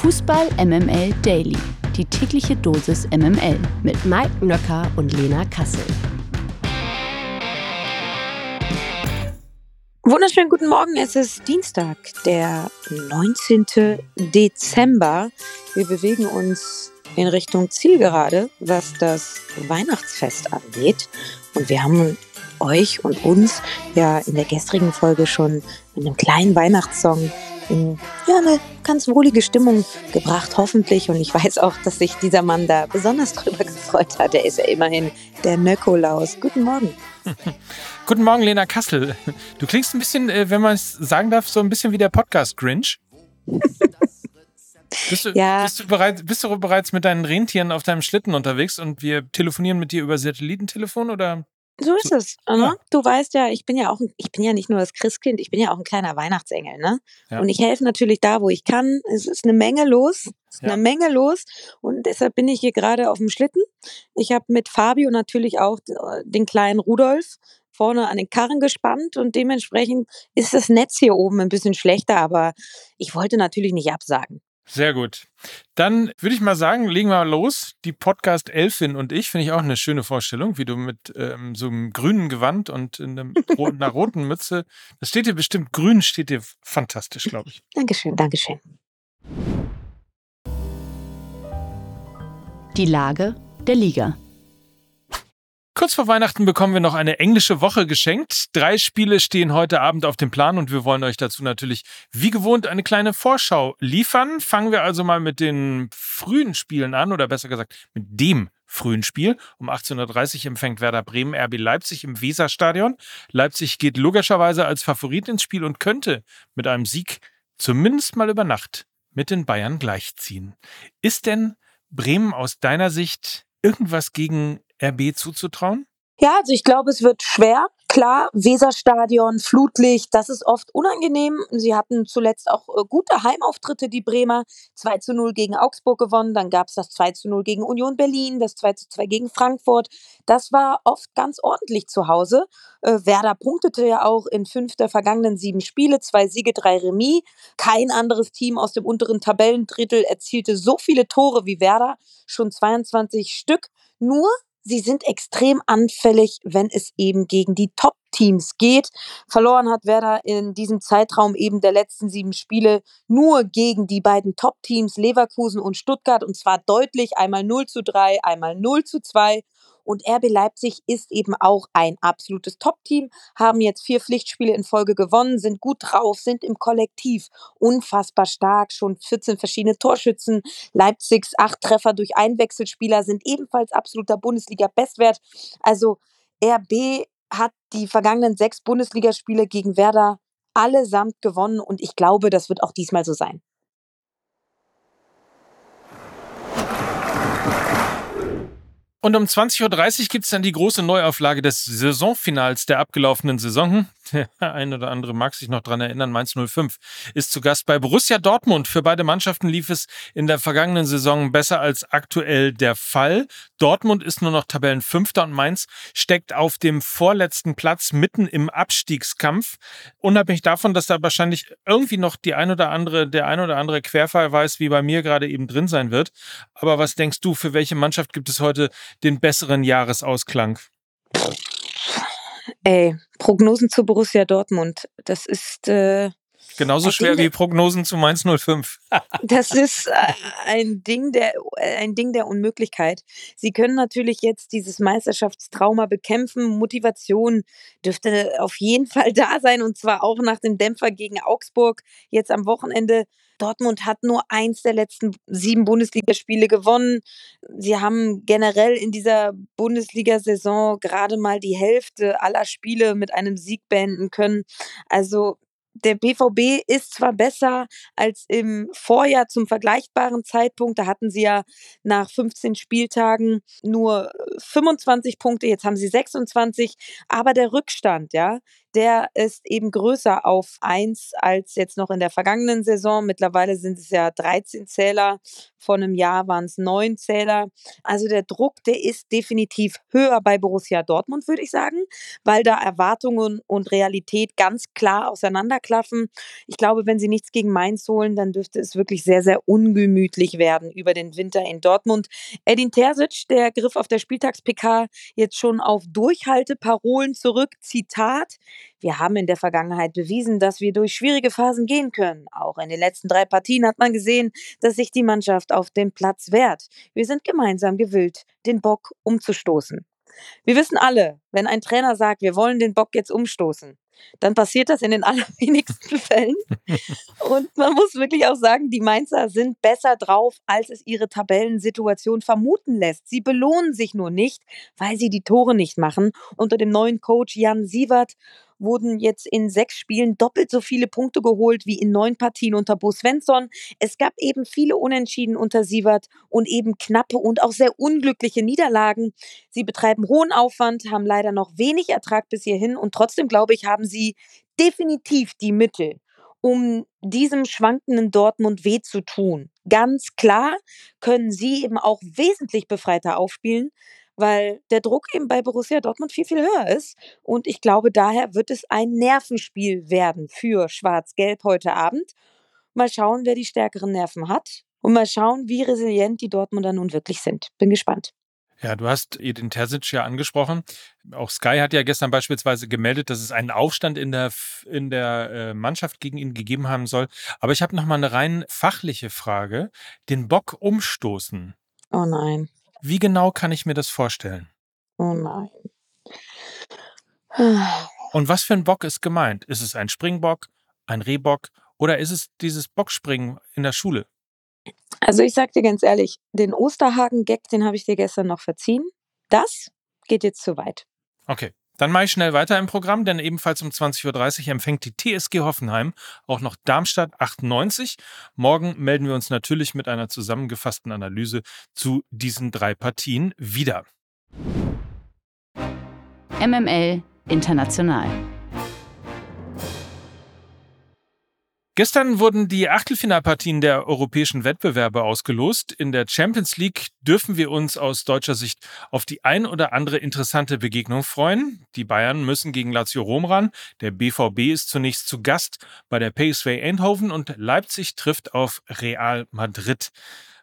Fußball MML Daily. Die tägliche Dosis MML mit Mike Nöcker und Lena Kassel. Wunderschönen guten Morgen, es ist Dienstag, der 19. Dezember. Wir bewegen uns in Richtung Zielgerade, was das Weihnachtsfest angeht. Und wir haben euch und uns ja in der gestrigen Folge schon mit einem kleinen Weihnachtssong in ja, eine ganz wohlige Stimmung gebracht, hoffentlich. Und ich weiß auch, dass sich dieser Mann da besonders drüber gefreut hat. Er ist ja immerhin der Nökolaus. Guten Morgen. Guten Morgen, Lena Kassel. Du klingst ein bisschen, äh, wenn man es sagen darf, so ein bisschen wie der Podcast Grinch. Bist du, ja. bist, du bereit, bist du bereits mit deinen Rentieren auf deinem Schlitten unterwegs und wir telefonieren mit dir über Satellitentelefon oder? So ist es. Ne? Ja. Du weißt ja, ich bin ja auch, ich bin ja nicht nur das Christkind, ich bin ja auch ein kleiner Weihnachtsengel, ne? Ja. Und ich helfe natürlich da, wo ich kann. Es ist eine Menge los, ist ja. eine Menge los und deshalb bin ich hier gerade auf dem Schlitten. Ich habe mit Fabio natürlich auch den kleinen Rudolf vorne an den Karren gespannt und dementsprechend ist das Netz hier oben ein bisschen schlechter, aber ich wollte natürlich nicht absagen. Sehr gut. Dann würde ich mal sagen, legen wir mal los. Die Podcast Elfin und ich finde ich auch eine schöne Vorstellung, wie du mit ähm, so einem grünen Gewand und in einer roten Mütze. Das steht dir bestimmt, grün steht dir fantastisch, glaube ich. Dankeschön, Dankeschön. Die Lage der Liga. Kurz vor Weihnachten bekommen wir noch eine englische Woche geschenkt. Drei Spiele stehen heute Abend auf dem Plan und wir wollen euch dazu natürlich wie gewohnt eine kleine Vorschau liefern. Fangen wir also mal mit den frühen Spielen an oder besser gesagt mit dem frühen Spiel. Um 18.30 Uhr empfängt Werder Bremen RB Leipzig im Weserstadion. Leipzig geht logischerweise als Favorit ins Spiel und könnte mit einem Sieg zumindest mal über Nacht mit den Bayern gleichziehen. Ist denn Bremen aus deiner Sicht irgendwas gegen RB zuzutrauen? Ja, also ich glaube, es wird schwer. Klar, Weserstadion, Flutlicht, das ist oft unangenehm. Sie hatten zuletzt auch äh, gute Heimauftritte, die Bremer. 2 zu 0 gegen Augsburg gewonnen, dann gab es das 2 zu 0 gegen Union Berlin, das 2 zu 2 gegen Frankfurt. Das war oft ganz ordentlich zu Hause. Äh, Werder punktete ja auch in fünf der vergangenen sieben Spiele, zwei Siege, drei Remis. Kein anderes Team aus dem unteren Tabellendrittel erzielte so viele Tore wie Werder, schon 22 Stück. Nur sie sind extrem anfällig, wenn es eben gegen die Top-Teams geht. Verloren hat Werder in diesem Zeitraum eben der letzten sieben Spiele nur gegen die beiden Top-Teams Leverkusen und Stuttgart und zwar deutlich einmal 0 zu 3, einmal 0 zu 2 und RB Leipzig ist eben auch ein absolutes Top-Team, haben jetzt vier Pflichtspiele in Folge gewonnen, sind gut drauf, sind im Kollektiv unfassbar stark, schon 14 verschiedene Torschützen. Leipzigs acht Treffer durch Einwechselspieler sind ebenfalls absoluter Bundesliga-Bestwert. Also RB hat die vergangenen sechs Bundesligaspiele gegen Werder allesamt gewonnen und ich glaube, das wird auch diesmal so sein. Und um 20.30 Uhr gibt es dann die große Neuauflage des Saisonfinals der abgelaufenen Saison. Der ein oder andere mag sich noch dran erinnern. Mainz 05 ist zu Gast bei Borussia Dortmund. Für beide Mannschaften lief es in der vergangenen Saison besser als aktuell der Fall. Dortmund ist nur noch Tabellenfünfter und Mainz steckt auf dem vorletzten Platz mitten im Abstiegskampf. Unabhängig davon, dass da wahrscheinlich irgendwie noch die ein oder andere, der ein oder andere Querfall weiß, wie bei mir gerade eben drin sein wird. Aber was denkst du, für welche Mannschaft gibt es heute den besseren Jahresausklang? Ey, Prognosen zu Borussia Dortmund. Das ist äh, genauso schwer Ding, wie Prognosen zu Mainz 05. das ist äh, ein Ding der ein Ding der Unmöglichkeit. Sie können natürlich jetzt dieses Meisterschaftstrauma bekämpfen. Motivation dürfte auf jeden Fall da sein und zwar auch nach dem Dämpfer gegen Augsburg jetzt am Wochenende. Dortmund hat nur eins der letzten sieben Bundesligaspiele gewonnen. Sie haben generell in dieser Bundesliga-Saison gerade mal die Hälfte aller Spiele mit einem Sieg beenden können. Also der BVB ist zwar besser als im Vorjahr zum vergleichbaren Zeitpunkt. Da hatten sie ja nach 15 Spieltagen nur 25 Punkte. Jetzt haben sie 26. Aber der Rückstand, ja, der ist eben größer auf 1 als jetzt noch in der vergangenen Saison. Mittlerweile sind es ja 13 Zähler. Vor einem Jahr waren es 9 Zähler. Also der Druck, der ist definitiv höher bei Borussia Dortmund, würde ich sagen, weil da Erwartungen und Realität ganz klar auseinanderklaffen. Ich glaube, wenn sie nichts gegen Mainz holen, dann dürfte es wirklich sehr, sehr ungemütlich werden über den Winter in Dortmund. Edin Terzic, der griff auf der Spieltags-PK jetzt schon auf Durchhalteparolen zurück. Zitat, wir haben in der Vergangenheit bewiesen, dass wir durch schwierige Phasen gehen können. Auch in den letzten drei Partien hat man gesehen, dass sich die Mannschaft auf dem Platz wehrt. Wir sind gemeinsam gewillt, den Bock umzustoßen. Wir wissen alle, wenn ein Trainer sagt, wir wollen den Bock jetzt umstoßen, dann passiert das in den allerwenigsten Fällen. Und man muss wirklich auch sagen, die Mainzer sind besser drauf, als es ihre Tabellensituation vermuten lässt. Sie belohnen sich nur nicht, weil sie die Tore nicht machen. Unter dem neuen Coach Jan Sievert wurden jetzt in sechs Spielen doppelt so viele Punkte geholt wie in neun Partien unter Bo Svensson. Es gab eben viele Unentschieden unter Sievert und eben knappe und auch sehr unglückliche Niederlagen. Sie betreiben hohen Aufwand, haben leider noch wenig Ertrag bis hierhin und trotzdem, glaube ich, haben sie definitiv die Mittel, um diesem schwankenden Dortmund weh zu tun. Ganz klar können sie eben auch wesentlich befreiter aufspielen weil der Druck eben bei Borussia Dortmund viel, viel höher ist. Und ich glaube, daher wird es ein Nervenspiel werden für Schwarz-Gelb heute Abend. Mal schauen, wer die stärkeren Nerven hat. Und mal schauen, wie resilient die Dortmunder nun wirklich sind. Bin gespannt. Ja, du hast Edin Terzic ja angesprochen. Auch Sky hat ja gestern beispielsweise gemeldet, dass es einen Aufstand in der, in der äh, Mannschaft gegen ihn gegeben haben soll. Aber ich habe noch mal eine rein fachliche Frage. Den Bock umstoßen. Oh nein. Wie genau kann ich mir das vorstellen? Oh nein. Und was für ein Bock ist gemeint? Ist es ein Springbock, ein Rehbock oder ist es dieses Bockspringen in der Schule? Also ich sag dir ganz ehrlich, den Osterhaken-Gag, den habe ich dir gestern noch verziehen. Das geht jetzt zu weit. Okay. Dann mache ich schnell weiter im Programm, denn ebenfalls um 20.30 Uhr empfängt die TSG Hoffenheim auch noch Darmstadt 98. Morgen melden wir uns natürlich mit einer zusammengefassten Analyse zu diesen drei Partien wieder. MML International. Gestern wurden die Achtelfinalpartien der europäischen Wettbewerbe ausgelost. In der Champions League dürfen wir uns aus deutscher Sicht auf die ein oder andere interessante Begegnung freuen. Die Bayern müssen gegen Lazio Rom ran. Der BVB ist zunächst zu Gast bei der PSV Eindhoven und Leipzig trifft auf Real Madrid.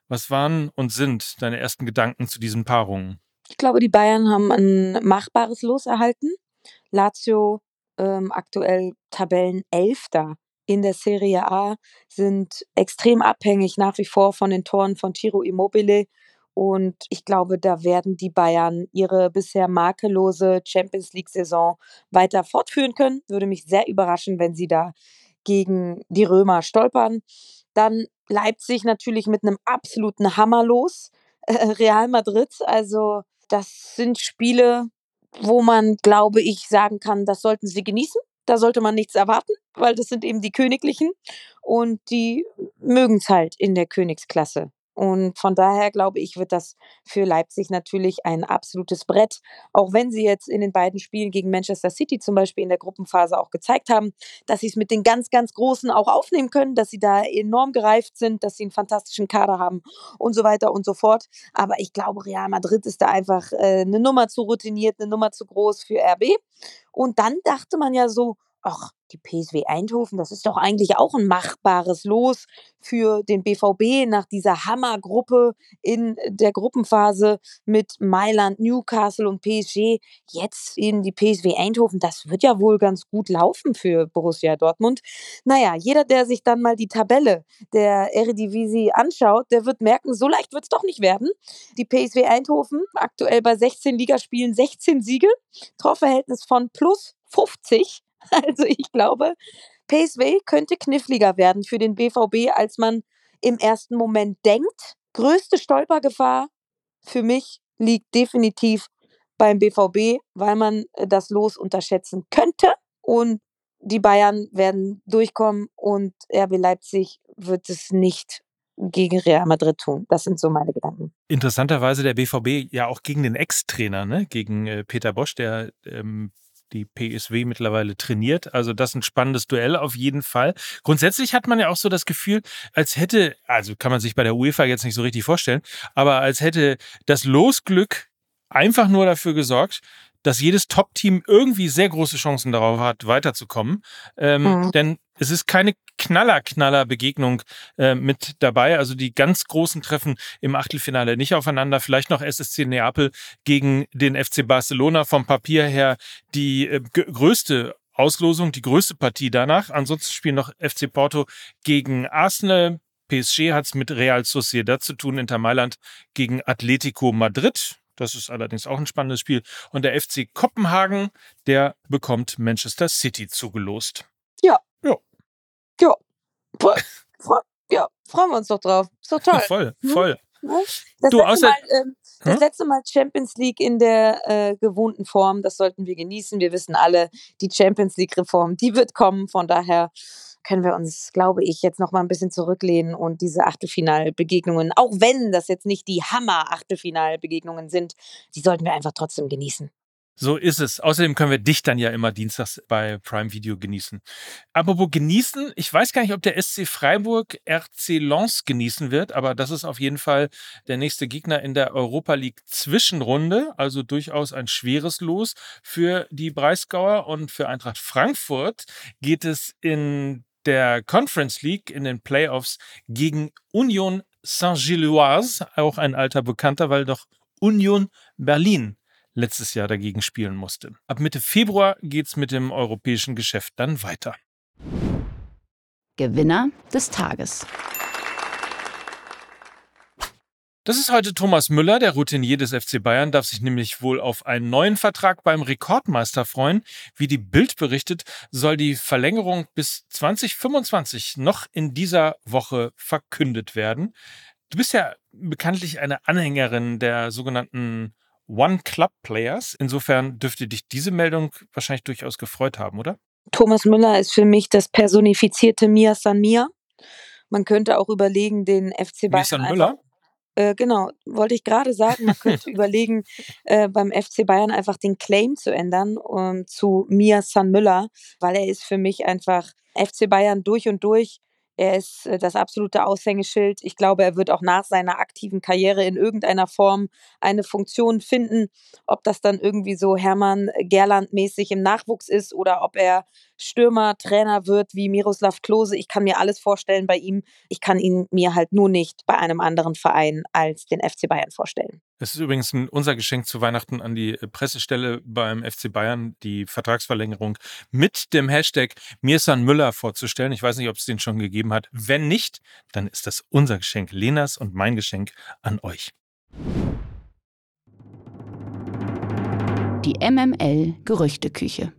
Was waren und sind deine ersten Gedanken zu diesen Paarungen? Ich glaube, die Bayern haben ein machbares Los erhalten. Lazio ähm, aktuell Tabellenelfter in der Serie A sind extrem abhängig nach wie vor von den Toren von Tiro Immobile. Und ich glaube, da werden die Bayern ihre bisher makellose Champions League-Saison weiter fortführen können. Würde mich sehr überraschen, wenn sie da gegen die Römer stolpern. Dann Leipzig natürlich mit einem absoluten Hammer los. Real Madrid, also das sind Spiele, wo man, glaube ich, sagen kann, das sollten sie genießen. Da sollte man nichts erwarten, weil das sind eben die Königlichen und die mögen es halt in der Königsklasse. Und von daher glaube ich, wird das für Leipzig natürlich ein absolutes Brett. Auch wenn sie jetzt in den beiden Spielen gegen Manchester City zum Beispiel in der Gruppenphase auch gezeigt haben, dass sie es mit den ganz, ganz Großen auch aufnehmen können, dass sie da enorm gereift sind, dass sie einen fantastischen Kader haben und so weiter und so fort. Aber ich glaube, Real Madrid ist da einfach äh, eine Nummer zu routiniert, eine Nummer zu groß für RB. Und dann dachte man ja so, ach, die PSW Eindhoven, das ist doch eigentlich auch ein machbares Los für den BVB nach dieser Hammergruppe in der Gruppenphase mit Mailand, Newcastle und PSG. Jetzt in die PSW Eindhoven, das wird ja wohl ganz gut laufen für Borussia Dortmund. Naja, jeder, der sich dann mal die Tabelle der Eredivisie anschaut, der wird merken, so leicht wird es doch nicht werden. Die PSW Eindhoven aktuell bei 16 Ligaspielen 16 Siege, Torverhältnis von plus 50. Also ich glaube, PSV könnte kniffliger werden für den BVB, als man im ersten Moment denkt. Größte Stolpergefahr für mich liegt definitiv beim BVB, weil man äh, das Los unterschätzen könnte. Und die Bayern werden durchkommen und RB Leipzig wird es nicht gegen Real Madrid tun. Das sind so meine Gedanken. Interessanterweise der BVB ja auch gegen den Ex-Trainer, ne? gegen äh, Peter Bosch, der ähm, die PSW mittlerweile trainiert. Also das ist ein spannendes Duell auf jeden Fall. Grundsätzlich hat man ja auch so das Gefühl, als hätte, also kann man sich bei der UEFA jetzt nicht so richtig vorstellen, aber als hätte das Losglück einfach nur dafür gesorgt, dass jedes Top-Team irgendwie sehr große Chancen darauf hat, weiterzukommen. Ähm, mhm. Denn es ist keine Knaller-Knaller-Begegnung äh, mit dabei. Also die ganz großen Treffen im Achtelfinale nicht aufeinander. Vielleicht noch SSC Neapel gegen den FC Barcelona vom Papier her die äh, größte Auslosung, die größte Partie danach. Ansonsten spielen noch FC Porto gegen Arsenal. PSG hat es mit Real Sociedad zu tun, Inter Mailand gegen Atletico Madrid. Das ist allerdings auch ein spannendes Spiel. Und der FC Kopenhagen, der bekommt Manchester City zugelost. Ja. Ja. Ja. Ja, freuen wir uns doch drauf. Ist doch toll. voll, hm? Das, du, letzte, Mal, äh, das hm? letzte Mal Champions League in der äh, gewohnten Form, das sollten wir genießen. Wir wissen alle, die Champions League-Reform, die wird kommen. Von daher können wir uns, glaube ich, jetzt noch mal ein bisschen zurücklehnen und diese Achtelfinalbegegnungen, auch wenn das jetzt nicht die Hammer-Achtelfinalbegegnungen sind, die sollten wir einfach trotzdem genießen. So ist es. Außerdem können wir dich dann ja immer dienstags bei Prime Video genießen. Apropos genießen, ich weiß gar nicht, ob der SC Freiburg RC Lens genießen wird, aber das ist auf jeden Fall der nächste Gegner in der Europa League Zwischenrunde, also durchaus ein schweres Los für die Breisgauer und für Eintracht Frankfurt geht es in der Conference League in den Playoffs gegen Union Saint-Gilloise, auch ein alter Bekannter, weil doch Union Berlin letztes Jahr dagegen spielen musste. Ab Mitte Februar geht es mit dem europäischen Geschäft dann weiter. Gewinner des Tages. Das ist heute Thomas Müller, der Routinier des FC Bayern, darf sich nämlich wohl auf einen neuen Vertrag beim Rekordmeister freuen. Wie die Bild berichtet, soll die Verlängerung bis 2025 noch in dieser Woche verkündet werden. Du bist ja bekanntlich eine Anhängerin der sogenannten One Club Players. Insofern dürfte dich diese Meldung wahrscheinlich durchaus gefreut haben, oder? Thomas Müller ist für mich das personifizierte Mia San Mia. Man könnte auch überlegen, den FC Bayern. Mia San Müller? Äh, genau, wollte ich gerade sagen, man könnte überlegen, äh, beim FC Bayern einfach den Claim zu ändern um, zu Mia San Müller, weil er ist für mich einfach FC Bayern durch und durch. Er ist äh, das absolute Aushängeschild. Ich glaube, er wird auch nach seiner aktiven Karriere in irgendeiner Form eine Funktion finden. Ob das dann irgendwie so Hermann Gerland-mäßig im Nachwuchs ist oder ob er Stürmer, Trainer wird wie Miroslav Klose. Ich kann mir alles vorstellen bei ihm. Ich kann ihn mir halt nur nicht bei einem anderen Verein als den FC Bayern vorstellen. Es ist übrigens unser Geschenk zu Weihnachten an die äh, Pressestelle beim FC Bayern, die Vertragsverlängerung mit dem Hashtag Mirsan Müller vorzustellen. Ich weiß nicht, ob es den schon gegeben hat. Wenn nicht, dann ist das unser Geschenk, Lenas und mein Geschenk an euch. Die MML Gerüchteküche.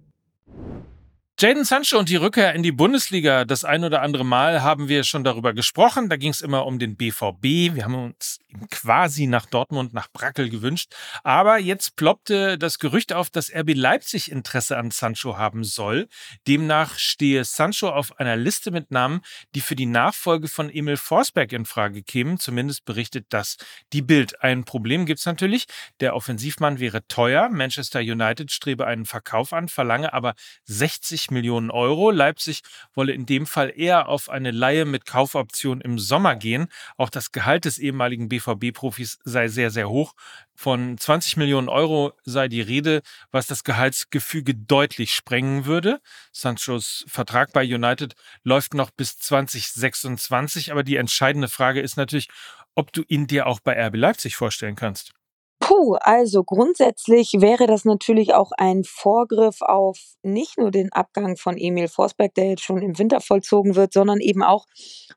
Jaden Sancho und die Rückkehr in die Bundesliga. Das ein oder andere Mal haben wir schon darüber gesprochen. Da ging es immer um den BVB. Wir haben uns quasi nach Dortmund, nach Brackel gewünscht. Aber jetzt ploppte das Gerücht auf, dass RB Leipzig Interesse an Sancho haben soll. Demnach stehe Sancho auf einer Liste mit Namen, die für die Nachfolge von Emil Forsberg in Frage kämen. Zumindest berichtet das die Bild. Ein Problem gibt es natürlich. Der Offensivmann wäre teuer. Manchester United strebe einen Verkauf an, verlange aber 60 Millionen Euro. Leipzig wolle in dem Fall eher auf eine Leihe mit Kaufoption im Sommer gehen. Auch das Gehalt des ehemaligen BVB-Profis sei sehr, sehr hoch. Von 20 Millionen Euro sei die Rede, was das Gehaltsgefüge deutlich sprengen würde. Sanchos Vertrag bei United läuft noch bis 2026, aber die entscheidende Frage ist natürlich, ob du ihn dir auch bei RB Leipzig vorstellen kannst. Puh, also grundsätzlich wäre das natürlich auch ein Vorgriff auf nicht nur den Abgang von Emil Forsberg, der jetzt schon im Winter vollzogen wird, sondern eben auch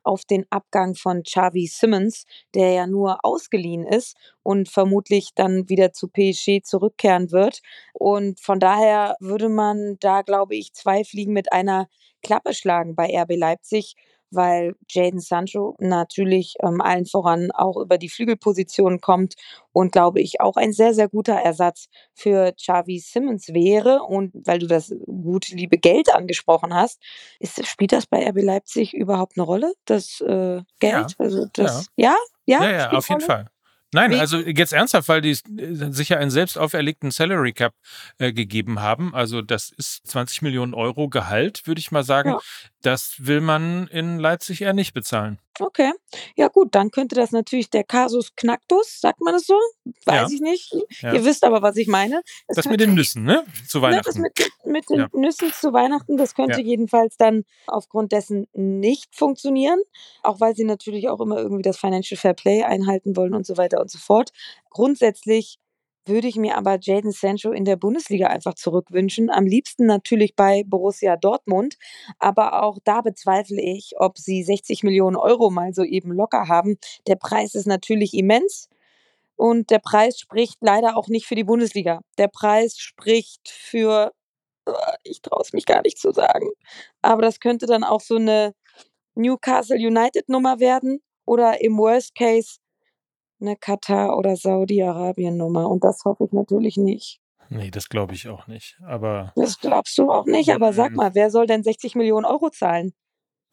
auf den Abgang von Xavi Simmons, der ja nur ausgeliehen ist und vermutlich dann wieder zu PSG zurückkehren wird. Und von daher würde man da, glaube ich, zwei Fliegen mit einer Klappe schlagen bei RB Leipzig weil Jaden Sancho natürlich ähm, allen voran auch über die Flügelposition kommt und glaube ich auch ein sehr, sehr guter Ersatz für Xavi Simmons wäre. Und weil du das gute, liebe Geld angesprochen hast, ist, spielt das bei RB Leipzig überhaupt eine Rolle, das äh, Geld? Ja. Also das, ja? Ja, ja, ja, ja auf jeden Fall. Nein, also jetzt ernsthaft, weil die äh, sicher einen selbst auferlegten Salary Cap äh, gegeben haben. Also das ist 20 Millionen Euro Gehalt, würde ich mal sagen. Ja. Das will man in Leipzig eher nicht bezahlen. Okay. Ja, gut, dann könnte das natürlich der Kasus Knacktus, sagt man das so? Weiß ja. ich nicht. Ja. Ihr wisst aber, was ich meine. Das, das mit den Nüssen, ne? Zu Weihnachten. Ne, das mit, mit den ja. Nüssen zu Weihnachten, das könnte jedenfalls dann aufgrund dessen nicht funktionieren. Auch weil sie natürlich auch immer irgendwie das Financial Fair Play einhalten wollen und so weiter und so fort. Grundsätzlich würde ich mir aber Jaden Sancho in der Bundesliga einfach zurückwünschen. Am liebsten natürlich bei Borussia Dortmund. Aber auch da bezweifle ich, ob sie 60 Millionen Euro mal so eben locker haben. Der Preis ist natürlich immens. Und der Preis spricht leider auch nicht für die Bundesliga. Der Preis spricht für, äh, ich traue es mich gar nicht zu sagen, aber das könnte dann auch so eine Newcastle United Nummer werden oder im Worst Case eine Katar- oder Saudi-Arabien-Nummer. Und das hoffe ich natürlich nicht. Nee, das glaube ich auch nicht. Aber. Das glaubst du auch nicht, aber sag mal, wer soll denn 60 Millionen Euro zahlen?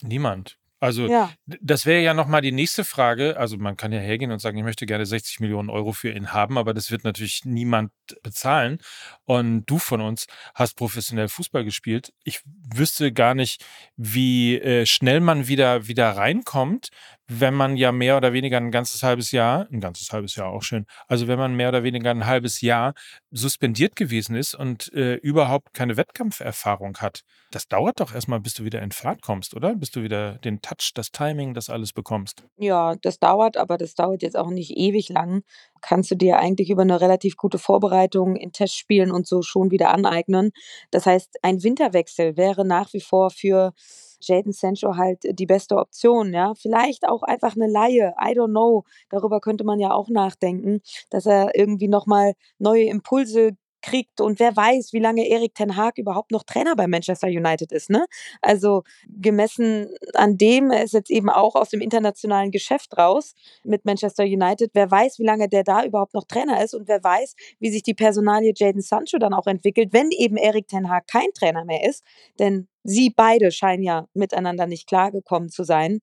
Niemand. Also ja. das wäre ja nochmal die nächste Frage. Also man kann ja hergehen und sagen, ich möchte gerne 60 Millionen Euro für ihn haben, aber das wird natürlich niemand bezahlen. Und du von uns hast professionell Fußball gespielt. Ich wüsste gar nicht, wie äh, schnell man wieder, wieder reinkommt, wenn man ja mehr oder weniger ein ganzes halbes Jahr, ein ganzes halbes Jahr auch schön, also wenn man mehr oder weniger ein halbes Jahr suspendiert gewesen ist und äh, überhaupt keine Wettkampferfahrung hat. Das dauert doch erstmal, bis du wieder in Fahrt kommst, oder? Bis du wieder den Touch, das Timing, das alles bekommst. Ja, das dauert, aber das dauert jetzt auch nicht ewig lang. Kannst du dir eigentlich über eine relativ gute Vorbereitung in Testspielen und so schon wieder aneignen. Das heißt, ein Winterwechsel wäre nach wie vor für Jaden Sancho halt die beste Option, ja. Vielleicht auch einfach eine Laie, I don't know. Darüber könnte man ja auch nachdenken, dass er irgendwie nochmal neue Impulse kriegt und wer weiß, wie lange Erik Ten Haag überhaupt noch Trainer bei Manchester United ist, ne? Also gemessen an dem, er ist jetzt eben auch aus dem internationalen Geschäft raus mit Manchester United, wer weiß, wie lange der da überhaupt noch Trainer ist und wer weiß, wie sich die Personalie Jaden Sancho dann auch entwickelt, wenn eben Erik Ten Haag kein Trainer mehr ist, denn sie beide scheinen ja miteinander nicht klargekommen zu sein.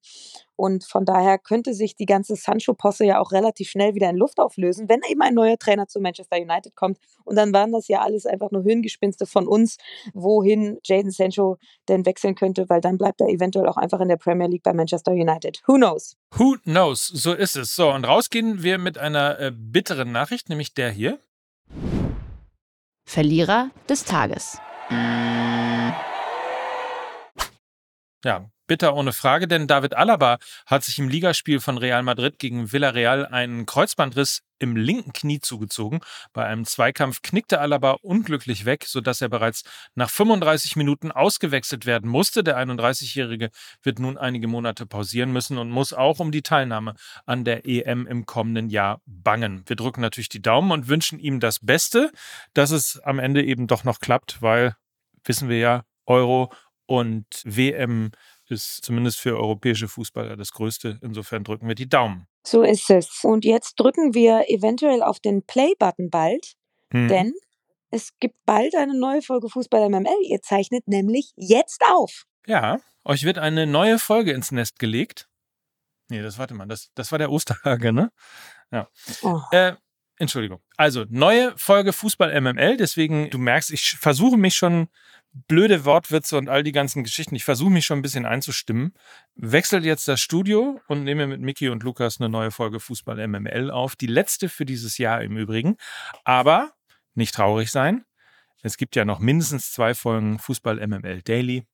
Und von daher könnte sich die ganze Sancho-Posse ja auch relativ schnell wieder in Luft auflösen, wenn eben ein neuer Trainer zu Manchester United kommt. Und dann waren das ja alles einfach nur Höhengespinste von uns, wohin Jaden Sancho denn wechseln könnte, weil dann bleibt er eventuell auch einfach in der Premier League bei Manchester United. Who knows? Who knows? So ist es. So, und rausgehen wir mit einer äh, bitteren Nachricht, nämlich der hier. Verlierer des Tages. Ja, bitter ohne Frage, denn David Alaba hat sich im Ligaspiel von Real Madrid gegen Villarreal einen Kreuzbandriss im linken Knie zugezogen. Bei einem Zweikampf knickte Alaba unglücklich weg, sodass er bereits nach 35 Minuten ausgewechselt werden musste. Der 31-Jährige wird nun einige Monate pausieren müssen und muss auch um die Teilnahme an der EM im kommenden Jahr bangen. Wir drücken natürlich die Daumen und wünschen ihm das Beste, dass es am Ende eben doch noch klappt, weil wissen wir ja, Euro und WM ist zumindest für europäische Fußballer das Größte. Insofern drücken wir die Daumen. So ist es. Und jetzt drücken wir eventuell auf den Play-Button bald, hm. denn es gibt bald eine neue Folge Fußball MML. Ihr zeichnet nämlich jetzt auf. Ja, euch wird eine neue Folge ins Nest gelegt. Nee, das warte mal, das, das war der Osterhage, ne? Ja. Oh. Äh, Entschuldigung. Also, neue Folge Fußball MML. Deswegen, du merkst, ich versuche mich schon blöde Wortwitze und all die ganzen Geschichten. Ich versuche mich schon ein bisschen einzustimmen. Wechselt jetzt das Studio und nehme mit Mickey und Lukas eine neue Folge Fußball MML auf. Die letzte für dieses Jahr im Übrigen. Aber nicht traurig sein. Es gibt ja noch mindestens zwei Folgen Fußball MML Daily.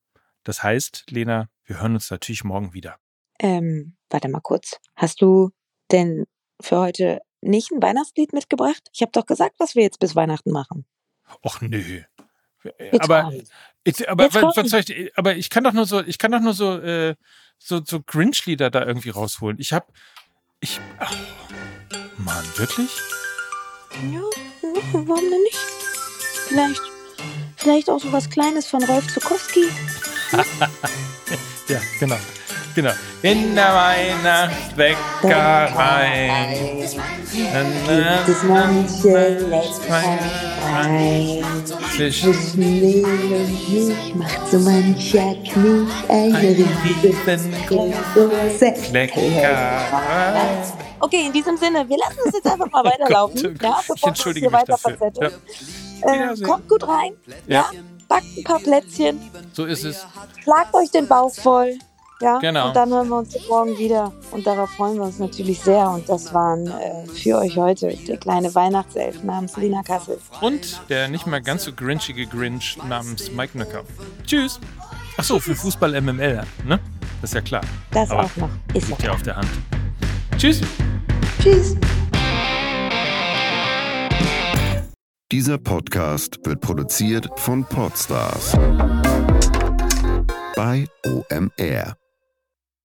Das heißt, Lena, wir hören uns natürlich morgen wieder. Ähm, warte mal kurz. Hast du denn für heute nicht ein Weihnachtslied mitgebracht? Ich habe doch gesagt, was wir jetzt bis Weihnachten machen. Och nö. Aber, ich, aber, ich, aber ich kann doch nur so, ich kann doch nur so, äh, so, so Grinch-Lieder da irgendwie rausholen. Ich hab, ich, ach, Mann, wirklich? Ja, warum denn nicht? Vielleicht, vielleicht auch so was Kleines von Rolf Zukowski. ja, genau. Genau. In der Weihnachtsbäckerei gibt es manche Leckereien. Zwischen Mehl und Milch macht so mancher Knie eine riesengroße Leckerei. Okay. Okay, in diesem Sinne, wir lassen es jetzt einfach mal weiterlaufen. oh Gott, ja, ich entschuldige mich weiter dafür. Ja. Äh, kommt gut rein. Ja. ja. Backt ein paar Plätzchen. So ist es. Schlagt euch den Bauch voll. Ja, Genau. und dann hören wir uns morgen wieder. Und darauf freuen wir uns natürlich sehr. Und das waren äh, für euch heute der kleine Weihnachtself namens Lina Kassel. Und der nicht mal ganz so grinchige Grinch namens Mike Nöcker. Tschüss. Achso, für Fußball MML, ne? Das ist ja klar. Das Aber auch noch. Ist ja liegt ja auf der Hand. Tschüss. Tschüss. Dieser Podcast wird produziert von Podstars bei OMR.